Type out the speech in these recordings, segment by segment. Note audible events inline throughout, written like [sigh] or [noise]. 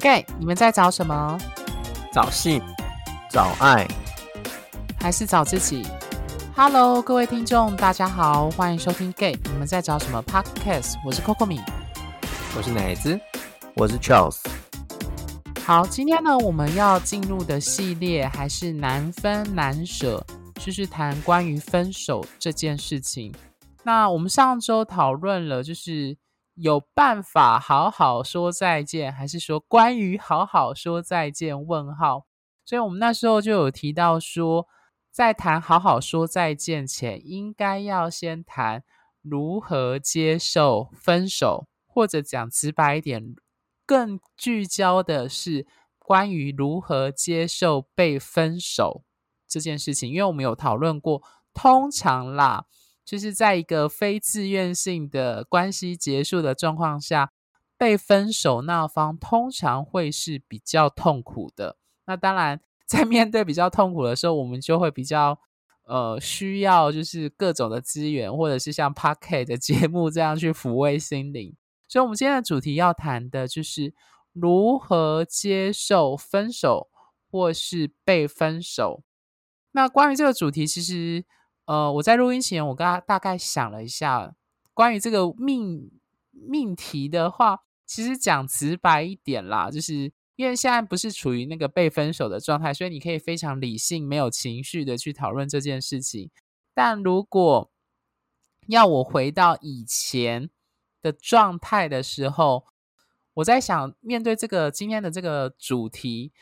gay，你们在找什么？找性，找爱，还是找自己？Hello，各位听众，大家好，欢迎收听 gay，你们在找什么 Podcast？我是 Coco 米，我是奶子，我是 Charles。好，今天呢，我们要进入的系列还是难分难舍，就是谈关于分手这件事情。那我们上周讨论了，就是有办法好好说再见，还是说关于好好说再见？问号。所以我们那时候就有提到说，在谈好好说再见前，应该要先谈如何接受分手，或者讲直白一点，更聚焦的是关于如何接受被分手这件事情。因为我们有讨论过，通常啦。就是在一个非自愿性的关系结束的状况下，被分手那方通常会是比较痛苦的。那当然，在面对比较痛苦的时候，我们就会比较呃需要就是各种的资源，或者是像 p a r k e t 的节目这样去抚慰心灵。所以，我们今天的主题要谈的就是如何接受分手或是被分手。那关于这个主题，其实。呃，我在录音前，我刚大概想了一下，关于这个命命题的话，其实讲直白一点啦，就是因为现在不是处于那个被分手的状态，所以你可以非常理性、没有情绪的去讨论这件事情。但如果要我回到以前的状态的时候，我在想，面对这个今天的这个主题。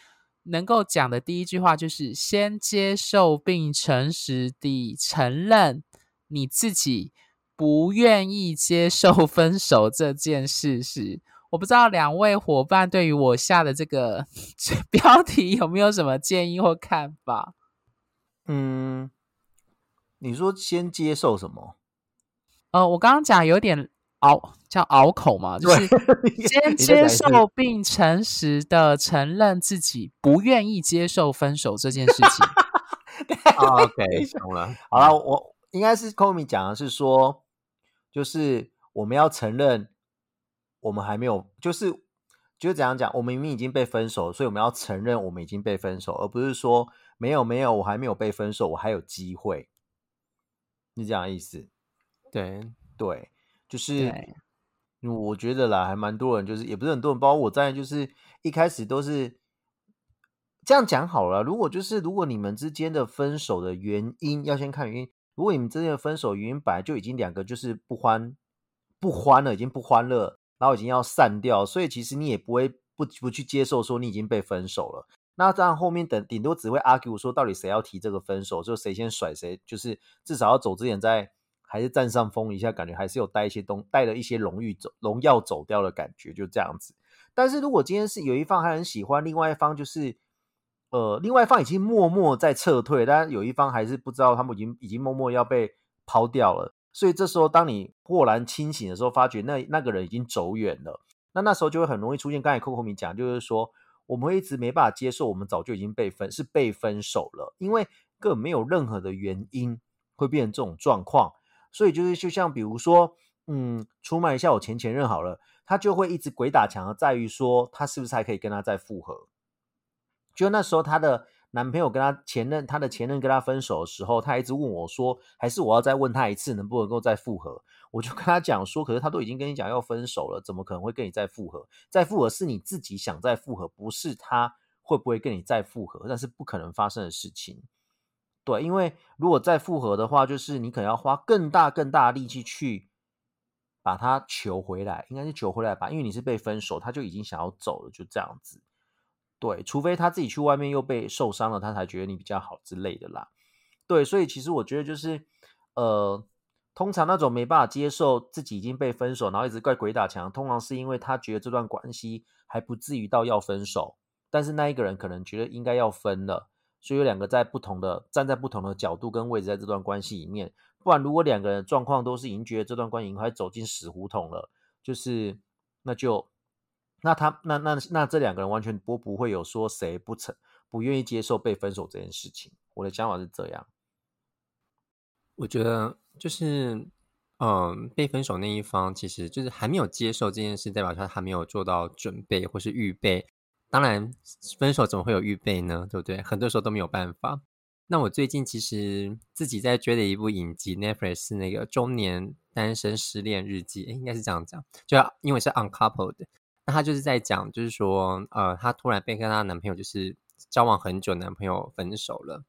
能够讲的第一句话就是先接受并诚实地承认你自己不愿意接受分手这件事。是我不知道两位伙伴对于我下的这个 [laughs] 标题有没有什么建议或看法？嗯，你说先接受什么？呃，我刚刚讲有点。拗叫拗口嘛，就是先接受并诚实的承认自己不愿意接受分手这件事情。[laughs] OK，[laughs] 懂了。好了，我应该是 Komi 讲的是说，就是我们要承认我们还没有，就是就是怎样讲，我们明明已经被分手，所以我们要承认我们已经被分手，而不是说没有没有，我还没有被分手，我还有机会。是这样意思？对对。就是，我觉得啦，还蛮多人，就是也不是很多人，包括我在，就是一开始都是这样讲好了。如果就是如果你们之间的分手的原因要先看原因，如果你们之间的分手原因本来就已经两个就是不欢不欢了，已经不欢乐，然后已经要散掉，所以其实你也不会不不去接受说你已经被分手了。那这样后面等顶多只会 argue 说到底谁要提这个分手，就谁先甩谁，就是至少要走之前再。还是占上风一下，感觉还是有带一些东，带了一些荣誉走荣耀走掉的感觉，就这样子。但是如果今天是有一方还很喜欢，另外一方就是，呃，另外一方已经默默在撤退，但是有一方还是不知道他们已经已经默默要被抛掉了。所以这时候，当你豁然清醒的时候，发觉那那个人已经走远了，那那时候就会很容易出现刚才 Coco 米讲，就是说我们会一直没办法接受，我们早就已经被分，是被分手了，因为根本没有任何的原因会变成这种状况。所以就是，就像比如说，嗯，出卖一下我前前任好了，他就会一直鬼打墙，在于说他是不是还可以跟他再复合。就那时候，她的男朋友跟他前任，他的前任跟他分手的时候，他一直问我说，还是我要再问他一次，能不能够再复合？我就跟他讲说，可是他都已经跟你讲要分手了，怎么可能会跟你再复合？再复合是你自己想再复合，不是他会不会跟你再复合？那是不可能发生的事情。对，因为如果再复合的话，就是你可能要花更大更大的力气去把他求回来，应该是求回来吧？因为你是被分手，他就已经想要走了，就这样子。对，除非他自己去外面又被受伤了，他才觉得你比较好之类的啦。对，所以其实我觉得就是，呃，通常那种没办法接受自己已经被分手，然后一直怪鬼打墙，通常是因为他觉得这段关系还不至于到要分手，但是那一个人可能觉得应该要分了。所以有两个在不同的站在不同的角度跟位置，在这段关系里面，不然如果两个人状况都是已经觉得这段关系快走进死胡同了，就是那就那他那那那这两个人完全不不会有说谁不成不愿意接受被分手这件事情。我的想法是这样，我觉得就是嗯，被分手那一方其实就是还没有接受这件事，代表他还没有做到准备或是预备。当然，分手怎么会有预备呢？对不对？很多时候都没有办法。那我最近其实自己在追的一部影集，Netflix 是那个《中年单身失恋日记》，应该是这样讲，就因为是 uncoupled，那他就是在讲，就是说，呃，她突然被跟她男朋友就是交往很久男朋友分手了，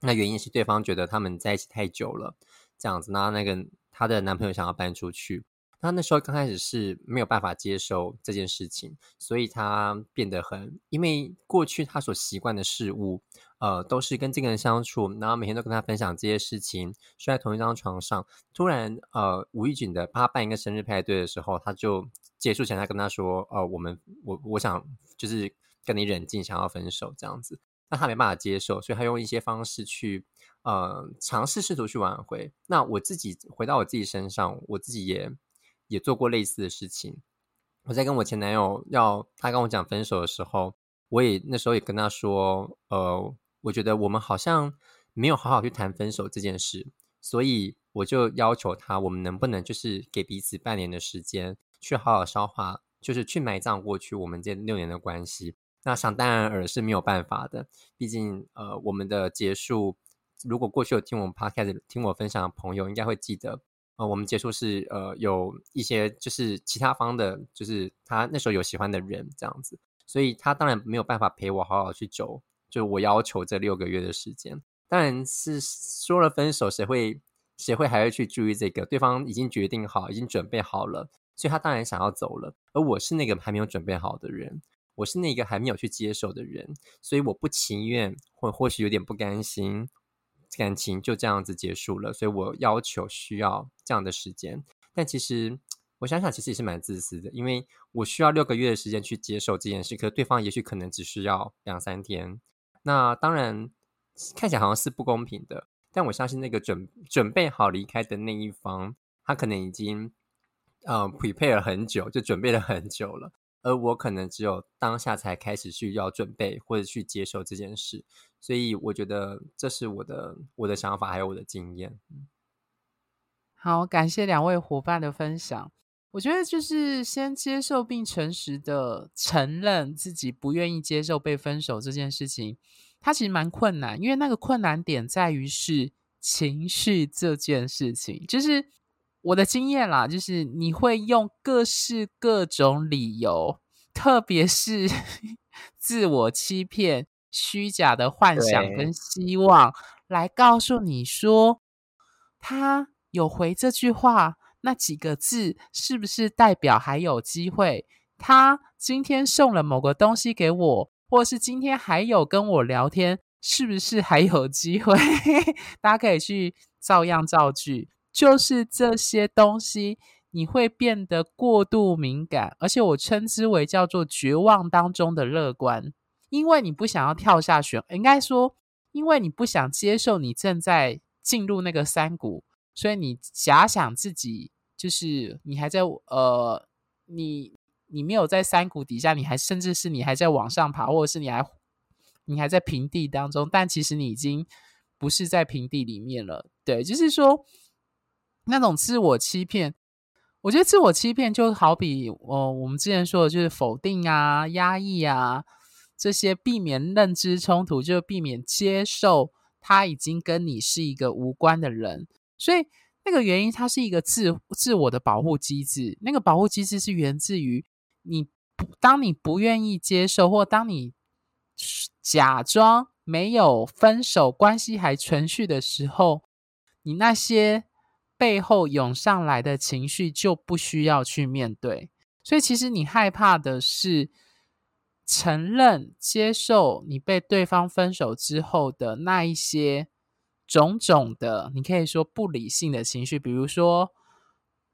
那原因是对方觉得他们在一起太久了，这样子，那那个她的男朋友想要搬出去。他那时候刚开始是没有办法接受这件事情，所以他变得很，因为过去他所习惯的事物，呃，都是跟这个人相处，然后每天都跟他分享这些事情，睡在同一张床上。突然，呃，无意景的帮他办一个生日派对的时候，他就结束前，他跟他说：“呃，我们，我我想就是跟你冷静，想要分手这样子。”那他没办法接受，所以他用一些方式去，呃，尝试试图去挽回。那我自己回到我自己身上，我自己也。也做过类似的事情。我在跟我前男友要他跟我讲分手的时候，我也那时候也跟他说，呃，我觉得我们好像没有好好去谈分手这件事，所以我就要求他，我们能不能就是给彼此半年的时间，去好好消化，就是去埋葬过去我们这六年的关系。那想当然尔是没有办法的，毕竟呃，我们的结束，如果过去有听我们 podcast 听我分享的朋友，应该会记得。呃，我们结束是呃有一些就是其他方的，就是他那时候有喜欢的人这样子，所以他当然没有办法陪我好好去走，就我要求这六个月的时间，当然是说了分手，谁会谁会还会去注意这个？对方已经决定好，已经准备好了，所以他当然想要走了，而我是那个还没有准备好的人，我是那个还没有去接受的人，所以我不情愿，或或许有点不甘心。感情就这样子结束了，所以我要求需要这样的时间。但其实我想想，其实也是蛮自私的，因为我需要六个月的时间去接受这件事，可是对方也许可能只需要两三天。那当然看起来好像是不公平的，但我相信那个准准备好离开的那一方，他可能已经呃 prepare 了很久，就准备了很久了。而我可能只有当下才开始去要准备或者去接受这件事，所以我觉得这是我的我的想法还有我的经验。好，感谢两位伙伴的分享。我觉得就是先接受并诚实的承认自己不愿意接受被分手这件事情，它其实蛮困难，因为那个困难点在于是情绪这件事情，就是。我的经验啦，就是你会用各式各种理由，特别是 [laughs] 自我欺骗、虚假的幻想跟希望，来告诉你说，他有回这句话，那几个字是不是代表还有机会？他今天送了某个东西给我，或是今天还有跟我聊天，是不是还有机会？[laughs] 大家可以去照样造句。就是这些东西，你会变得过度敏感，而且我称之为叫做绝望当中的乐观，因为你不想要跳下去，应该说，因为你不想接受你正在进入那个山谷，所以你假想自己就是你还在呃，你你没有在山谷底下，你还甚至是你还在往上爬，或者是你还你还在平地当中，但其实你已经不是在平地里面了，对，就是说。那种自我欺骗，我觉得自我欺骗就好比，哦，我们之前说的就是否定啊、压抑啊这些，避免认知冲突，就避免接受他已经跟你是一个无关的人。所以那个原因，它是一个自自我的保护机制。那个保护机制是源自于你，当你不愿意接受，或当你假装没有分手关系还存续的时候，你那些。背后涌上来的情绪就不需要去面对，所以其实你害怕的是承认、接受你被对方分手之后的那一些种种的，你可以说不理性的情绪，比如说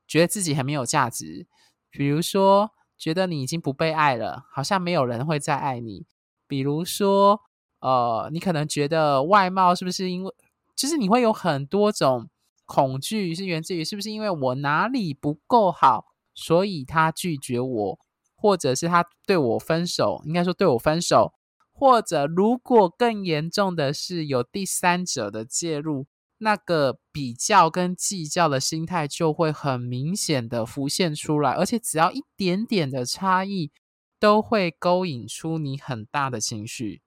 觉得自己很没有价值，比如说觉得你已经不被爱了，好像没有人会再爱你，比如说呃，你可能觉得外貌是不是因为，就是你会有很多种。恐惧是源自于是不是因为我哪里不够好，所以他拒绝我，或者是他对我分手？应该说对我分手，或者如果更严重的是有第三者的介入，那个比较跟计较的心态就会很明显的浮现出来，而且只要一点点的差异，都会勾引出你很大的情绪。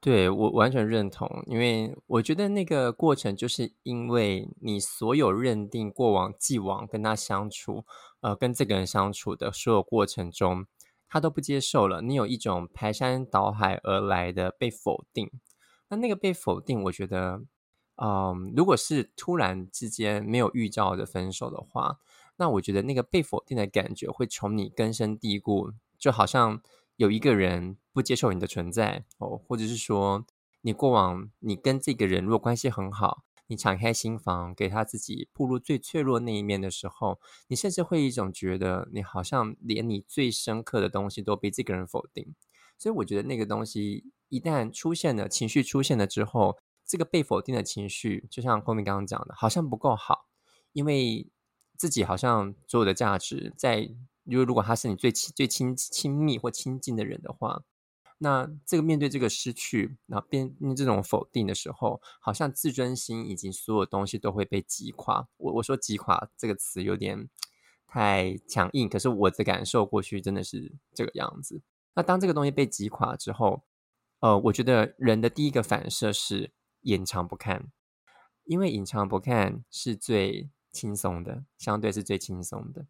对我完全认同，因为我觉得那个过程，就是因为你所有认定过往、既往跟他相处，呃，跟这个人相处的所有过程中，他都不接受了，你有一种排山倒海而来的被否定。那那个被否定，我觉得，嗯，如果是突然之间没有预兆的分手的话，那我觉得那个被否定的感觉会从你根深蒂固，就好像。有一个人不接受你的存在哦，或者是说你过往你跟这个人如果关系很好，你敞开心房给他自己步入最脆弱那一面的时候，你甚至会一种觉得你好像连你最深刻的东西都被这个人否定。所以我觉得那个东西一旦出现了，情绪出现了之后，这个被否定的情绪，就像公明刚刚讲的，好像不够好，因为自己好像所有的价值在。因为如果他是你最亲、最亲亲密或亲近的人的话，那这个面对这个失去，然后变这种否定的时候，好像自尊心以及所有东西都会被击垮。我我说击垮这个词有点太强硬，可是我的感受过去真的是这个样子。那当这个东西被击垮之后，呃，我觉得人的第一个反射是隐藏不看，因为隐藏不看是最轻松的，相对是最轻松的。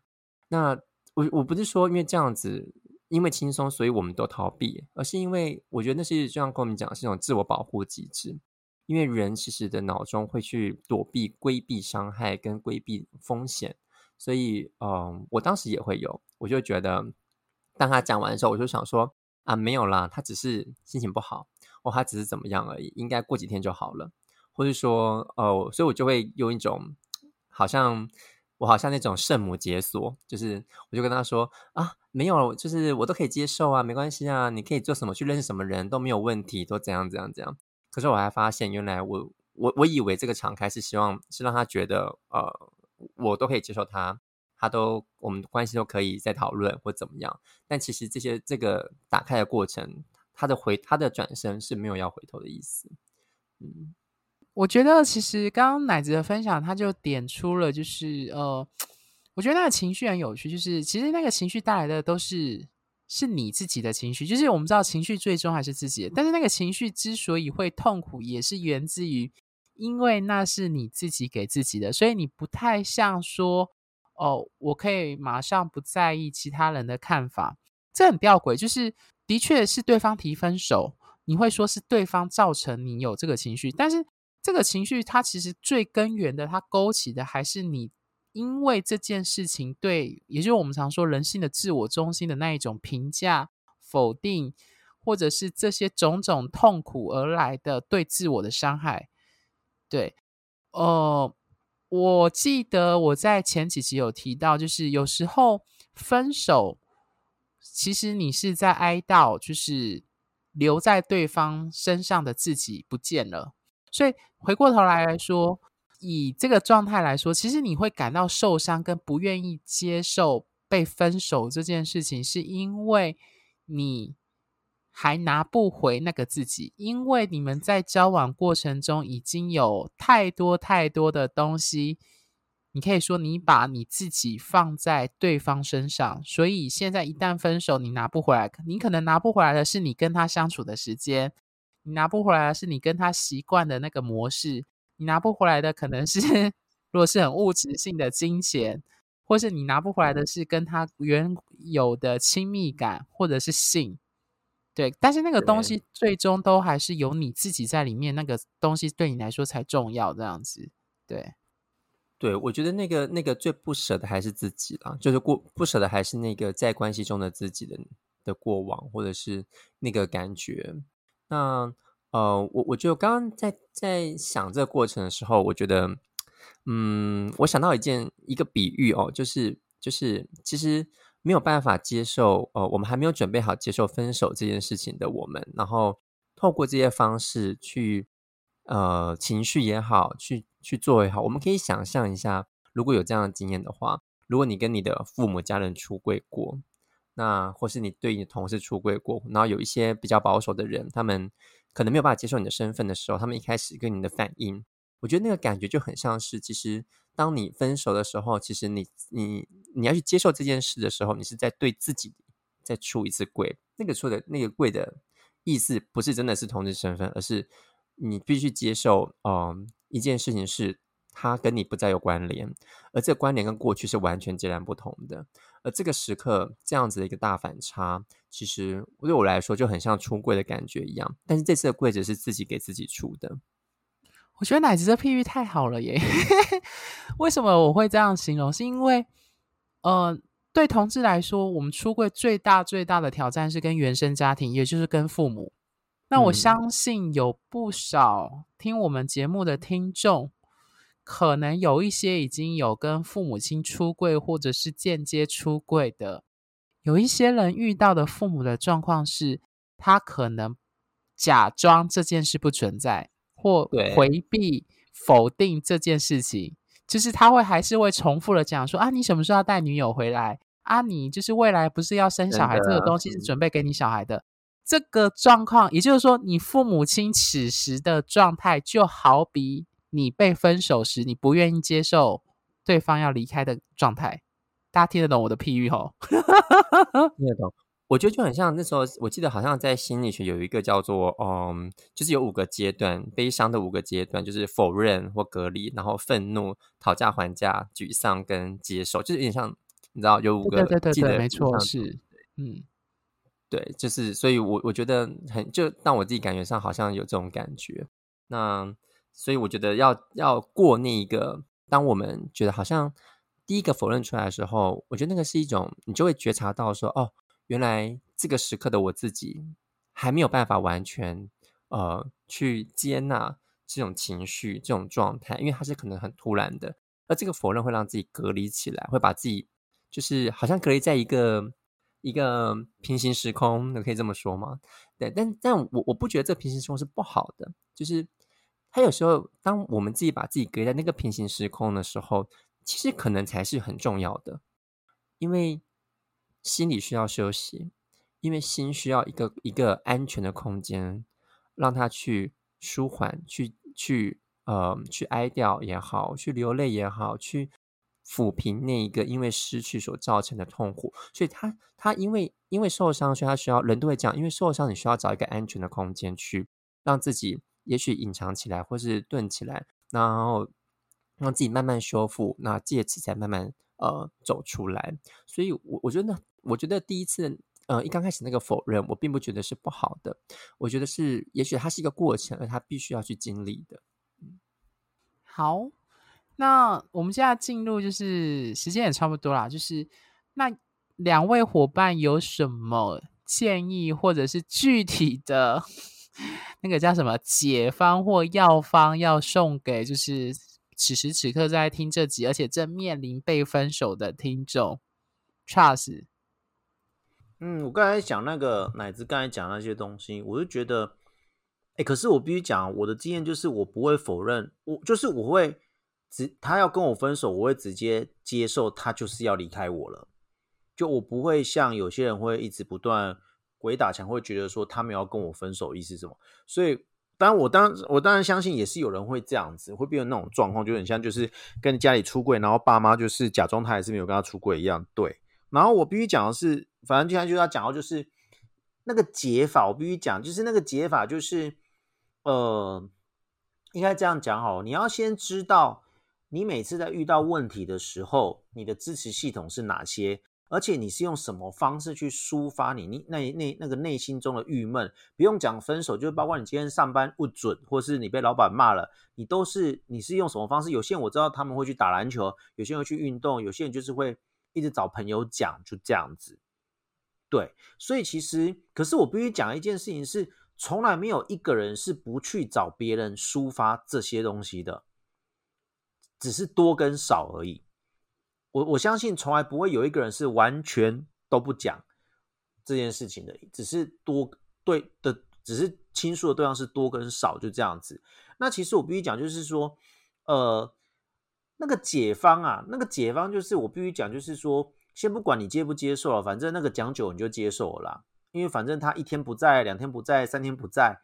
那我我不是说因为这样子，因为轻松，所以我们都逃避，而是因为我觉得那是就像跟我们讲是一种自我保护机制。因为人其实的脑中会去躲避、规避伤害跟规避风险，所以嗯，我当时也会有，我就觉得当他讲完的时候，我就想说啊，没有啦，他只是心情不好，或他只是怎么样而已，应该过几天就好了，或者说哦，所以我就会用一种好像。我好像那种圣母解锁，就是我就跟他说啊，没有，就是我都可以接受啊，没关系啊，你可以做什么，去认识什么人都没有问题，都怎样怎样怎样。可是我还发现，原来我我我以为这个敞开是希望是让他觉得呃，我都可以接受他，他都我们关系都可以再讨论或怎么样。但其实这些这个打开的过程，他的回他的转身是没有要回头的意思，嗯。我觉得其实刚刚奶子的分享，他就点出了，就是呃，我觉得那个情绪很有趣，就是其实那个情绪带来的都是是你自己的情绪，就是我们知道情绪最终还是自己的，但是那个情绪之所以会痛苦，也是源自于因为那是你自己给自己的，所以你不太像说哦，我可以马上不在意其他人的看法，这很吊诡，就是的确是对方提分手，你会说是对方造成你有这个情绪，但是。这个情绪，它其实最根源的，它勾起的还是你因为这件事情对，也就是我们常说人性的自我中心的那一种评价、否定，或者是这些种种痛苦而来的对自我的伤害。对，呃，我记得我在前几集有提到，就是有时候分手，其实你是在哀悼，就是留在对方身上的自己不见了。所以回过头来来说，以这个状态来说，其实你会感到受伤跟不愿意接受被分手这件事情，是因为你还拿不回那个自己，因为你们在交往过程中已经有太多太多的东西，你可以说你把你自己放在对方身上，所以现在一旦分手，你拿不回来，你可能拿不回来的是你跟他相处的时间。你拿不回来的是你跟他习惯的那个模式，你拿不回来的可能是，[laughs] 如果是很物质性的金钱，或是你拿不回来的是跟他原有的亲密感，或者是性，对。但是那个东西最终都还是有你自己在里面，那个东西对你来说才重要，这样子。对，对我觉得那个那个最不舍的还是自己啦，就是过不舍的还是那个在关系中的自己的的过往，或者是那个感觉。那呃，我我就刚刚在在想这个过程的时候，我觉得，嗯，我想到一件一个比喻哦，就是就是其实没有办法接受，呃，我们还没有准备好接受分手这件事情的我们，然后透过这些方式去，呃，情绪也好，去去做也好，我们可以想象一下，如果有这样的经验的话，如果你跟你的父母家人出柜过。那或是你对你的同事出柜过，然后有一些比较保守的人，他们可能没有办法接受你的身份的时候，他们一开始跟你的反应，我觉得那个感觉就很像是，其实当你分手的时候，其实你你你要去接受这件事的时候，你是在对自己再出一次柜。那个出的那个柜的意思，不是真的是同志身份，而是你必须接受，嗯，一件事情是它跟你不再有关联，而这个关联跟过去是完全截然不同的。而这个时刻这样子的一个大反差，其实对我来说就很像出柜的感觉一样。但是这次的柜子是自己给自己出的。我觉得奶子这譬喻太好了耶！[laughs] 为什么我会这样形容？是因为，呃，对同志来说，我们出柜最大最大的挑战是跟原生家庭，也就是跟父母。那我相信有不少听我们节目的听众，可能有一些已经有跟父母亲出柜，或者是间接出柜的。有一些人遇到的父母的状况是，他可能假装这件事不存在。或回避、否定这件事情，就是他会还是会重复的讲说啊，你什么时候要带女友回来？啊，你就是未来不是要生小孩？这个东西是准备给你小孩的。这个状况，也就是说，你父母亲此时的状态，就好比你被分手时，你不愿意接受对方要离开的状态。大家听得懂我的譬喻吼？[laughs] 听得懂。我觉得就很像那时候，我记得好像在心理学有一个叫做嗯，就是有五个阶段，悲伤的五个阶段，就是否认或隔离，然后愤怒、讨价还价、沮丧跟接受，就是有点像你知道有五个，对对对对，没错是，嗯，对，就是所以，我我觉得很就让我自己感觉上好像有这种感觉。那所以我觉得要要过那一个，当我们觉得好像第一个否认出来的时候，我觉得那个是一种，你就会觉察到说哦。原来这个时刻的我自己还没有办法完全呃去接纳这种情绪、这种状态，因为它是可能很突然的，而这个否认会让自己隔离起来，会把自己就是好像隔离在一个一个平行时空，你可以这么说吗？对，但但我我不觉得这平行时空是不好的，就是他有时候当我们自己把自己隔在那个平行时空的时候，其实可能才是很重要的，因为。心理需要休息，因为心需要一个一个安全的空间，让他去舒缓，去去呃去哀悼也好，去流泪也好，去抚平那一个因为失去所造成的痛苦。所以，他他因为因为受伤，所以他需要人都会讲，因为受伤，你需要找一个安全的空间去让自己，也许隐藏起来，或是钝起来，然后让自己慢慢修复，那借此再慢慢呃走出来。所以，我我觉得。我觉得第一次，呃，一刚开始那个否认，我并不觉得是不好的。我觉得是，也许它是一个过程，而他必须要去经历的。好，那我们现在进入，就是时间也差不多啦。就是那两位伙伴有什么建议，或者是具体的那个叫什么解方或药方，要送给就是此时此刻在听这集，而且正面临被分手的听众，Trust。嗯，我刚才讲那个奶子刚才讲那些东西，我就觉得，哎，可是我必须讲，我的经验就是我不会否认，我就是我会直他要跟我分手，我会直接接受他就是要离开我了，就我不会像有些人会一直不断鬼打墙，会觉得说他们要跟我分手意思什么，所以当然我当我当然相信也是有人会这样子，会变成那种状况，就很像就是跟家里出柜，然后爸妈就是假装他还是没有跟他出柜一样，对。然后我必须讲的是，反正接下来就要讲到就是那个解法。我必须讲，就是那个解法，就是呃，应该这样讲好。你要先知道，你每次在遇到问题的时候，你的支持系统是哪些，而且你是用什么方式去抒发你你那那那个内心中的郁闷。不用讲分手，就是包括你今天上班不准，或是你被老板骂了，你都是你是用什么方式？有些人我知道他们会去打篮球，有些人会去运动，有些人就是会。一直找朋友讲，就这样子，对，所以其实，可是我必须讲一件事情是，从来没有一个人是不去找别人抒发这些东西的，只是多跟少而已。我我相信，从来不会有一个人是完全都不讲这件事情的，只是多对的，只是倾诉的对象是多跟少，就这样子。那其实我必须讲，就是说，呃。那个解方啊，那个解方就是我必须讲，就是说，先不管你接不接受了，反正那个讲久你就接受了啦。因为反正他一天不在，两天不在，三天不在，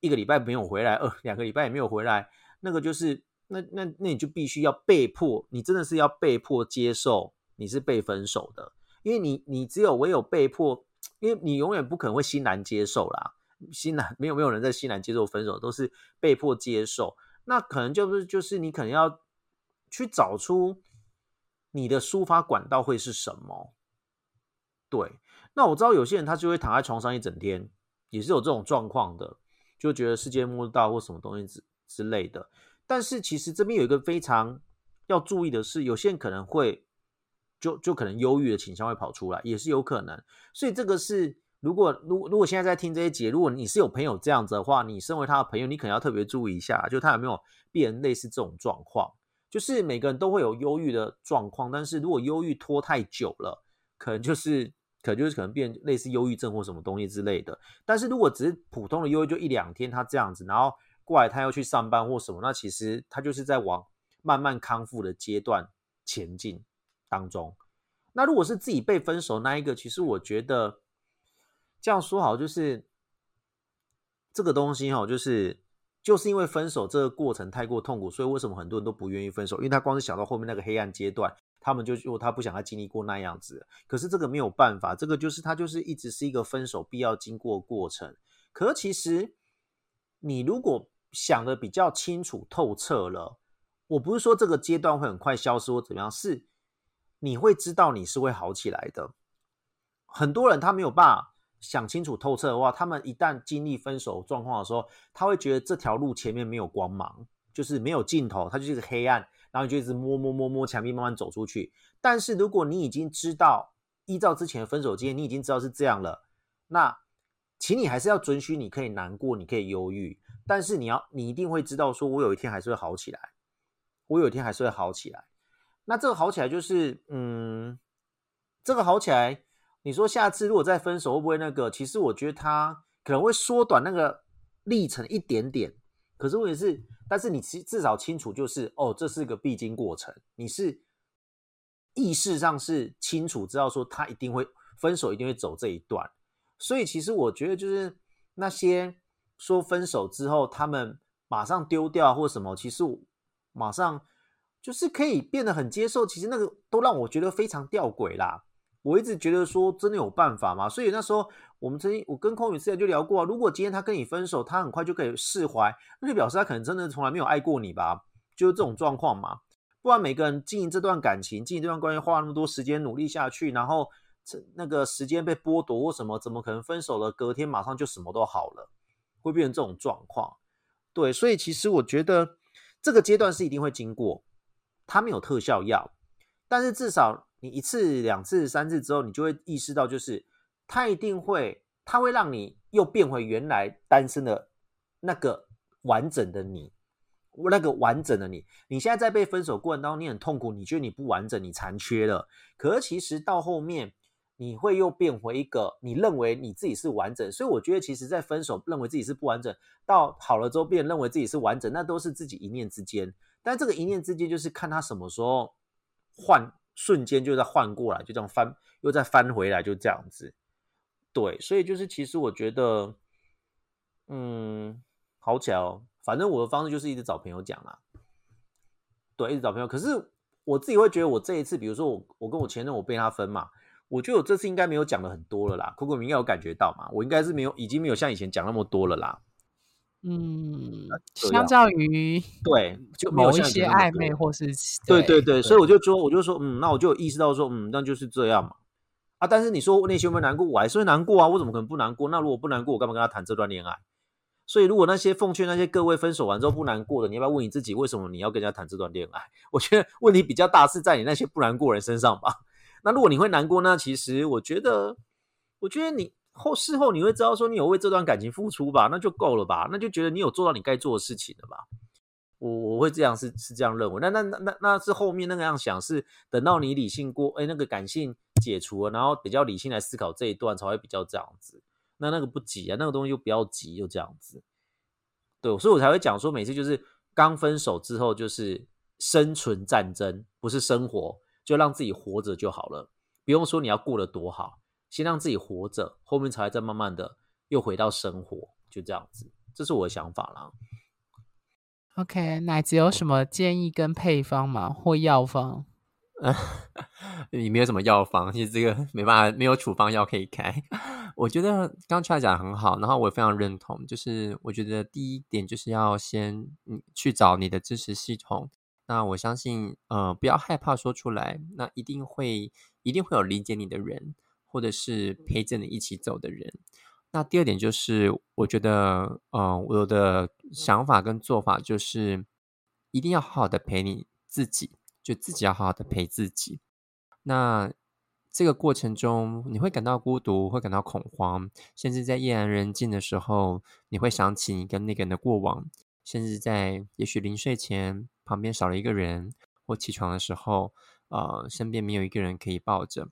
一个礼拜没有回来，呃两个礼拜也没有回来，那个就是那那那你就必须要被迫，你真的是要被迫接受你是被分手的，因为你你只有唯有被迫因为你永远不可能会欣然接受啦，欣然没有没有人在欣然接受分手，都是被迫接受。那可能就是就是你可能要去找出你的抒发管道会是什么。对，那我知道有些人他就会躺在床上一整天，也是有这种状况的，就觉得世界末日到或什么东西之之类的。但是其实这边有一个非常要注意的是，有些人可能会。就就可能忧郁的倾向会跑出来，也是有可能。所以这个是，如果如如果现在在听这些节，如果你是有朋友这样子的话，你身为他的朋友，你可能要特别注意一下，就他有没有变类似这种状况。就是每个人都会有忧郁的状况，但是如果忧郁拖太久了，可能就是可能就是可能变类似忧郁症或什么东西之类的。但是如果只是普通的忧郁，就一两天他这样子，然后过来他要去上班或什么，那其实他就是在往慢慢康复的阶段前进。当中，那如果是自己被分手那一个，其实我觉得这样说好，就是这个东西哈，就是就是因为分手这个过程太过痛苦，所以为什么很多人都不愿意分手？因为他光是想到后面那个黑暗阶段，他们就如果他不想他经历过那样子，可是这个没有办法，这个就是他就是一直是一个分手必要经过过程。可是其实你如果想的比较清楚透彻了，我不是说这个阶段会很快消失或怎么样，是。你会知道你是会好起来的。很多人他没有办法想清楚透彻的话，他们一旦经历分手状况的时候，他会觉得这条路前面没有光芒，就是没有尽头，它就是一个黑暗，然后就一直摸摸摸摸墙壁，慢慢走出去。但是如果你已经知道，依照之前的分手经验，你已经知道是这样了，那请你还是要准许你可以难过，你可以忧郁，但是你要你一定会知道，说我有一天还是会好起来，我有一天还是会好起来。那这个好起来就是，嗯，这个好起来，你说下次如果再分手会不会那个？其实我觉得他可能会缩短那个历程一点点。可是问题是，但是你至至少清楚就是，哦，这是个必经过程。你是意识上是清楚知道说他一定会分手，一定会走这一段。所以其实我觉得就是那些说分手之后他们马上丢掉或什么，其实马上。就是可以变得很接受，其实那个都让我觉得非常吊诡啦。我一直觉得说真的有办法吗？所以那时候我们曾经我跟空宇之前就聊过啊，如果今天他跟你分手，他很快就可以释怀，那就表示他可能真的从来没有爱过你吧？就是这种状况嘛。不然每个人经营这段感情、经营这段关系，花那么多时间努力下去，然后这那个时间被剥夺或什么，怎么可能分手了隔天马上就什么都好了？会变成这种状况？对，所以其实我觉得这个阶段是一定会经过。它没有特效药，但是至少你一次、两次、三次之后，你就会意识到，就是它一定会，它会让你又变回原来单身的那个完整的你，那个完整的你。你现在在被分手过程当中，你很痛苦，你觉得你不完整，你残缺了。可是其实到后面，你会又变回一个你认为你自己是完整。所以我觉得，其实，在分手认为自己是不完整，到好了之后变认为自己是完整，那都是自己一念之间。但这个一念之间，就是看他什么时候换，瞬间就再换过来，就这样翻，又再翻回来，就这样子。对，所以就是其实我觉得，嗯，好巧，哦反正我的方式就是一直找朋友讲啦。对，一直找朋友。可是我自己会觉得，我这一次，比如说我我跟我前任我被他分嘛，我觉得我这次应该没有讲的很多了啦。Coco 应该有感觉到嘛，我应该是没有，已经没有像以前讲那么多了啦。嗯，相较于对，就某一些暧昧或是对对对，所以我就说，我就说，嗯，那我就有意识到说，嗯，那就是这样嘛。啊，但是你说内心会难过，我还是会难过啊，我怎么可能不难过？那如果不难过，我干嘛跟他谈这段恋爱？所以，如果那些奉劝那些各位分手完之后不难过的，你要不要问你自己，为什么你要跟人家谈这段恋爱？[laughs] 我觉得问题比较大是在你那些不难过人身上吧。那如果你会难过呢？其实我觉得，我觉得你。后事后你会知道说你有为这段感情付出吧，那就够了吧，那就觉得你有做到你该做的事情了吧。我我会这样是是这样认为，那那那那那是后面那个样想是等到你理性过，哎，那个感性解除了，然后比较理性来思考这一段才会比较这样子。那那个不急啊，那个东西就不要急，就这样子。对，所以我才会讲说，每次就是刚分手之后就是生存战争，不是生活，就让自己活着就好了，不用说你要过得多好。先让自己活着，后面才再慢慢的又回到生活，就这样子，这是我的想法啦。OK，奶子有什么建议跟配方吗？或药方？[laughs] 你没有什么药方，其实这个没办法，没有处方药可以开。我觉得刚出来讲很好，然后我非常认同，就是我觉得第一点就是要先去找你的支持系统。那我相信，呃，不要害怕说出来，那一定会一定会有理解你的人，或者是陪着你一起走的人。那第二点就是，我觉得，呃，我的想法跟做法就是，一定要好好的陪你自己，就自己要好好的陪自己。那这个过程中，你会感到孤独，会感到恐慌，甚至在夜阑人静的时候，你会想起你跟那个人的过往，甚至在也许临睡前旁边少了一个人，或起床的时候，呃，身边没有一个人可以抱着，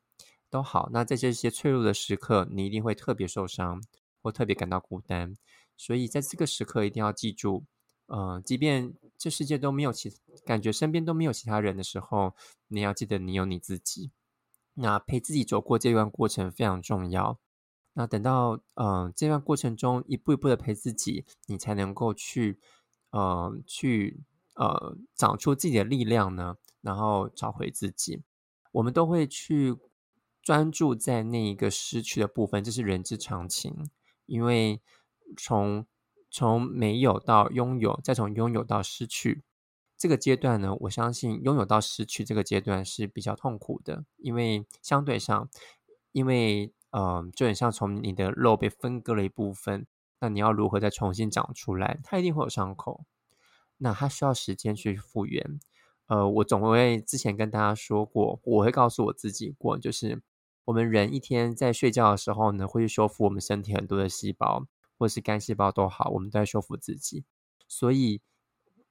都好。那在这些脆弱的时刻，你一定会特别受伤，或特别感到孤单。所以在这个时刻，一定要记住，呃，即便这世界都没有其感觉，身边都没有其他人的时候，你要记得你有你自己。那陪自己走过这段过程非常重要。那等到嗯这段过程中一步一步的陪自己，你才能够去呃去呃长出自己的力量呢，然后找回自己。我们都会去专注在那一个失去的部分，这是人之常情。因为从从没有到拥有，再从拥有到失去。这个阶段呢，我相信拥有到失去这个阶段是比较痛苦的，因为相对上，因为呃，就很像从你的肉被分割了一部分，那你要如何再重新长出来？它一定会有伤口，那它需要时间去复原。呃，我总会之前跟大家说过，我会告诉我自己过，就是我们人一天在睡觉的时候呢，会去修复我们身体很多的细胞，或是干细胞都好，我们都在修复自己，所以。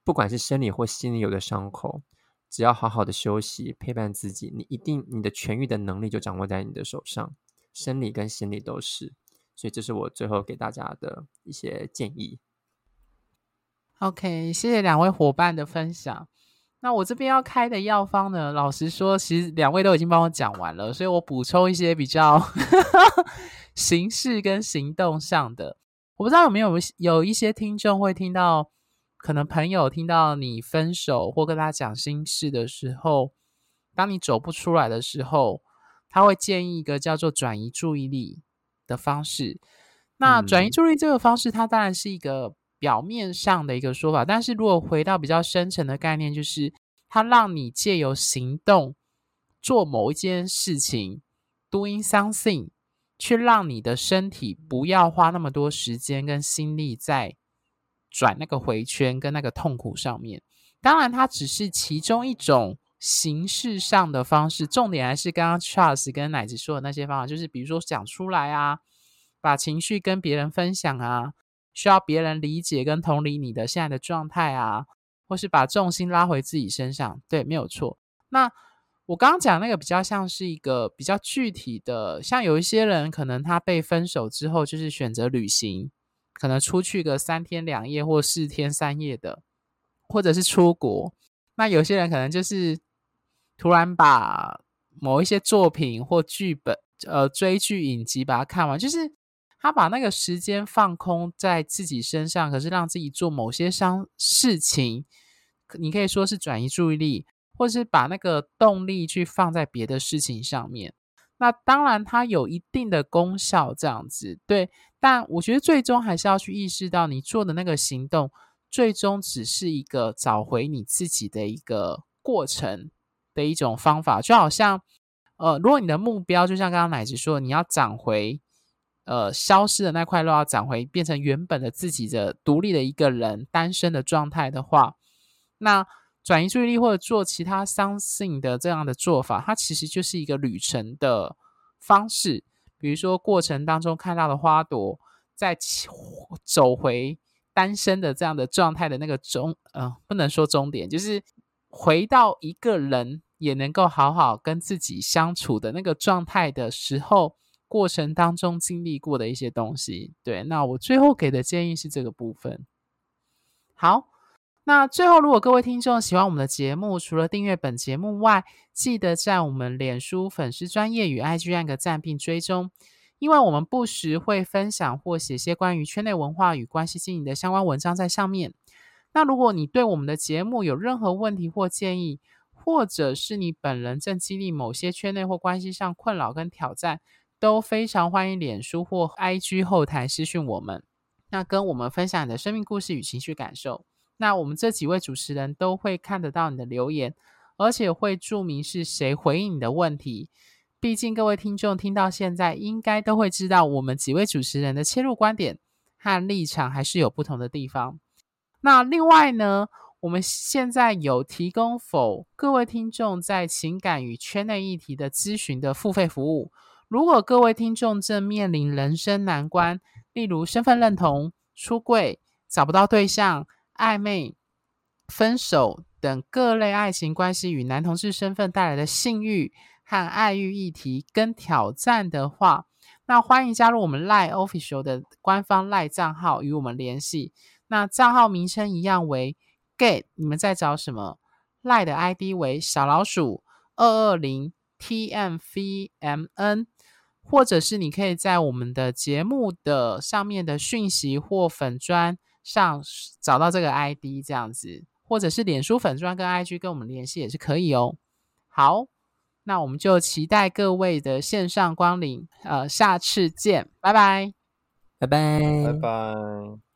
不管是生理或心理有的伤口，只要好好的休息，陪伴自己，你一定你的痊愈的能力就掌握在你的手上，生理跟心理都是。所以这是我最后给大家的一些建议。OK，谢谢两位伙伴的分享。那我这边要开的药方呢，老实说，其实两位都已经帮我讲完了，所以我补充一些比较 [laughs] 形式跟行动上的。我不知道有没有有一些听众会听到。可能朋友听到你分手或跟他讲心事的时候，当你走不出来的时候，他会建议一个叫做转移注意力的方式。那转移注意力这个方式，它当然是一个表面上的一个说法，但是如果回到比较深层的概念，就是它让你借由行动做某一件事情，doing something，去让你的身体不要花那么多时间跟心力在。转那个回圈跟那个痛苦上面，当然它只是其中一种形式上的方式，重点还是刚刚 Charles 跟奶子说的那些方法，就是比如说讲出来啊，把情绪跟别人分享啊，需要别人理解跟同理你的现在的状态啊，或是把重心拉回自己身上，对，没有错。那我刚刚讲那个比较像是一个比较具体的，像有一些人可能他被分手之后，就是选择旅行。可能出去个三天两夜或四天三夜的，或者是出国。那有些人可能就是突然把某一些作品或剧本，呃，追剧影集把它看完，就是他把那个时间放空在自己身上，可是让自己做某些伤事情。你可以说是转移注意力，或是把那个动力去放在别的事情上面。那当然，它有一定的功效，这样子对。但我觉得最终还是要去意识到，你做的那个行动，最终只是一个找回你自己的一个过程的一种方法。就好像，呃，如果你的目标就像刚刚奶子说，你要长回，呃，消失的那块肉，要长回变成原本的自己的独立的一个人单身的状态的话，那转移注意力或者做其他 something 的这样的做法，它其实就是一个旅程的方式。比如说，过程当中看到的花朵，在走回单身的这样的状态的那个终，呃，不能说终点，就是回到一个人也能够好好跟自己相处的那个状态的时候，过程当中经历过的一些东西。对，那我最后给的建议是这个部分。好。那最后，如果各位听众喜欢我们的节目，除了订阅本节目外，记得在我们脸书粉丝专业与 IG 按个赞并追踪，因为我们不时会分享或写些关于圈内文化与关系经营的相关文章在上面。那如果你对我们的节目有任何问题或建议，或者是你本人正经历某些圈内或关系上困扰跟挑战，都非常欢迎脸书或 IG 后台私讯我们，那跟我们分享你的生命故事与情绪感受。那我们这几位主持人都会看得到你的留言，而且会注明是谁回应你的问题。毕竟各位听众听到现在，应该都会知道我们几位主持人的切入观点和立场还是有不同的地方。那另外呢，我们现在有提供否各位听众在情感与圈内议题的咨询的付费服务。如果各位听众正面临人生难关，例如身份认同、出柜、找不到对象。暧昧、分手等各类爱情关系与男同志身份带来的性欲和爱欲议题跟挑战的话，那欢迎加入我们赖 official 的官方赖账号与我们联系。那账号名称一样为 gay，你们在找什么？赖的 ID 为小老鼠二二零 tmvmn，或者是你可以在我们的节目的上面的讯息或粉砖。上找到这个 ID 这样子，或者是脸书粉砖跟 IG 跟我们联系也是可以哦。好，那我们就期待各位的线上光临，呃，下次见，拜拜，拜拜，拜拜。